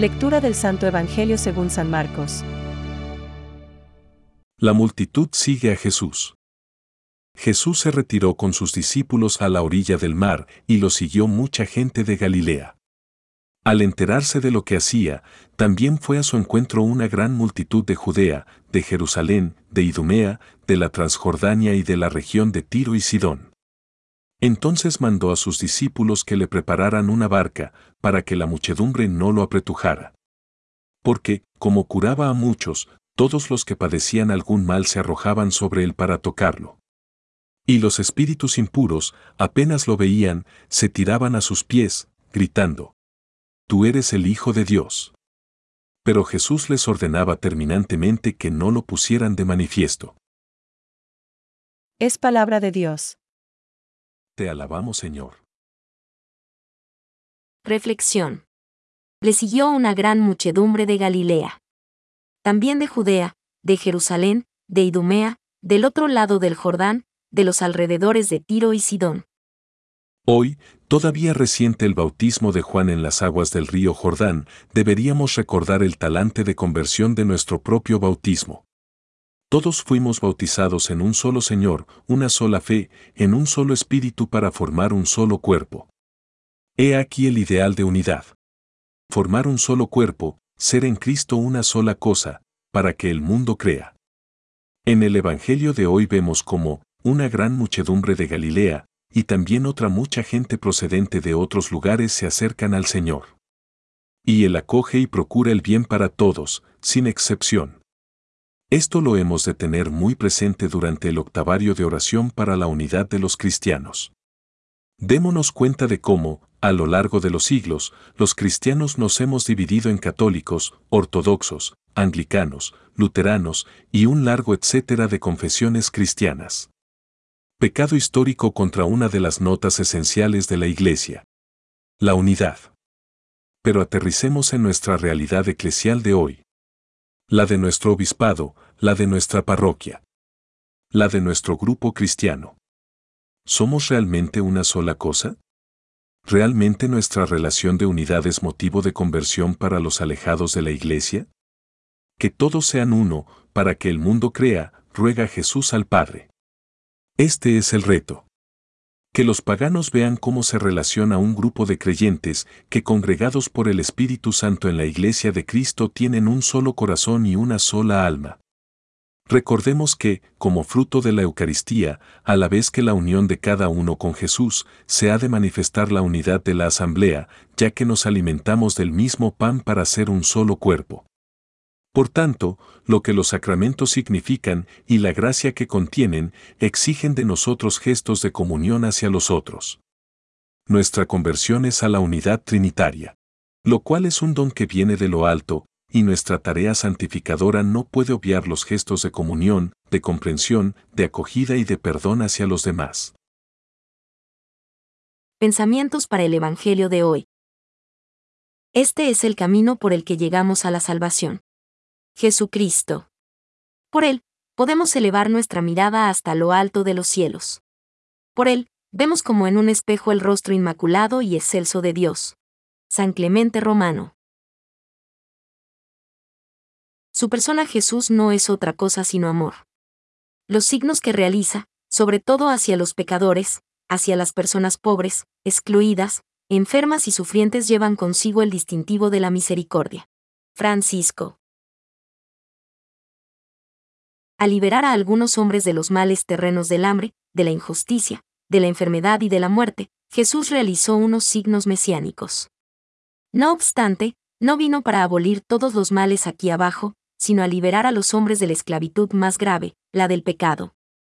Lectura del Santo Evangelio según San Marcos. La multitud sigue a Jesús. Jesús se retiró con sus discípulos a la orilla del mar y lo siguió mucha gente de Galilea. Al enterarse de lo que hacía, también fue a su encuentro una gran multitud de Judea, de Jerusalén, de Idumea, de la Transjordania y de la región de Tiro y Sidón. Entonces mandó a sus discípulos que le prepararan una barca, para que la muchedumbre no lo apretujara. Porque, como curaba a muchos, todos los que padecían algún mal se arrojaban sobre él para tocarlo. Y los espíritus impuros, apenas lo veían, se tiraban a sus pies, gritando, Tú eres el Hijo de Dios. Pero Jesús les ordenaba terminantemente que no lo pusieran de manifiesto. Es palabra de Dios. Te alabamos, Señor. Reflexión. Le siguió una gran muchedumbre de Galilea. También de Judea, de Jerusalén, de Idumea, del otro lado del Jordán, de los alrededores de Tiro y Sidón. Hoy, todavía reciente el bautismo de Juan en las aguas del río Jordán, deberíamos recordar el talante de conversión de nuestro propio bautismo. Todos fuimos bautizados en un solo Señor, una sola fe, en un solo espíritu para formar un solo cuerpo. He aquí el ideal de unidad. Formar un solo cuerpo, ser en Cristo una sola cosa, para que el mundo crea. En el Evangelio de hoy vemos como, una gran muchedumbre de Galilea, y también otra mucha gente procedente de otros lugares se acercan al Señor. Y Él acoge y procura el bien para todos, sin excepción. Esto lo hemos de tener muy presente durante el octavario de oración para la unidad de los cristianos. Démonos cuenta de cómo, a lo largo de los siglos, los cristianos nos hemos dividido en católicos, ortodoxos, anglicanos, luteranos y un largo etcétera de confesiones cristianas. Pecado histórico contra una de las notas esenciales de la Iglesia. La unidad. Pero aterricemos en nuestra realidad eclesial de hoy la de nuestro obispado, la de nuestra parroquia, la de nuestro grupo cristiano. ¿Somos realmente una sola cosa? ¿Realmente nuestra relación de unidad es motivo de conversión para los alejados de la Iglesia? Que todos sean uno, para que el mundo crea, ruega Jesús al Padre. Este es el reto que los paganos vean cómo se relaciona un grupo de creyentes que congregados por el Espíritu Santo en la Iglesia de Cristo tienen un solo corazón y una sola alma. Recordemos que, como fruto de la Eucaristía, a la vez que la unión de cada uno con Jesús, se ha de manifestar la unidad de la asamblea, ya que nos alimentamos del mismo pan para ser un solo cuerpo. Por tanto, lo que los sacramentos significan y la gracia que contienen exigen de nosotros gestos de comunión hacia los otros. Nuestra conversión es a la unidad trinitaria, lo cual es un don que viene de lo alto, y nuestra tarea santificadora no puede obviar los gestos de comunión, de comprensión, de acogida y de perdón hacia los demás. Pensamientos para el Evangelio de hoy. Este es el camino por el que llegamos a la salvación. Jesucristo. Por Él, podemos elevar nuestra mirada hasta lo alto de los cielos. Por Él, vemos como en un espejo el rostro inmaculado y excelso de Dios. San Clemente Romano. Su persona Jesús no es otra cosa sino amor. Los signos que realiza, sobre todo hacia los pecadores, hacia las personas pobres, excluidas, enfermas y sufrientes llevan consigo el distintivo de la misericordia. Francisco. A liberar a algunos hombres de los males terrenos del hambre, de la injusticia, de la enfermedad y de la muerte, Jesús realizó unos signos mesiánicos. No obstante, no vino para abolir todos los males aquí abajo, sino a liberar a los hombres de la esclavitud más grave, la del pecado.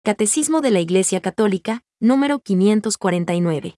Catecismo de la Iglesia Católica, número 549.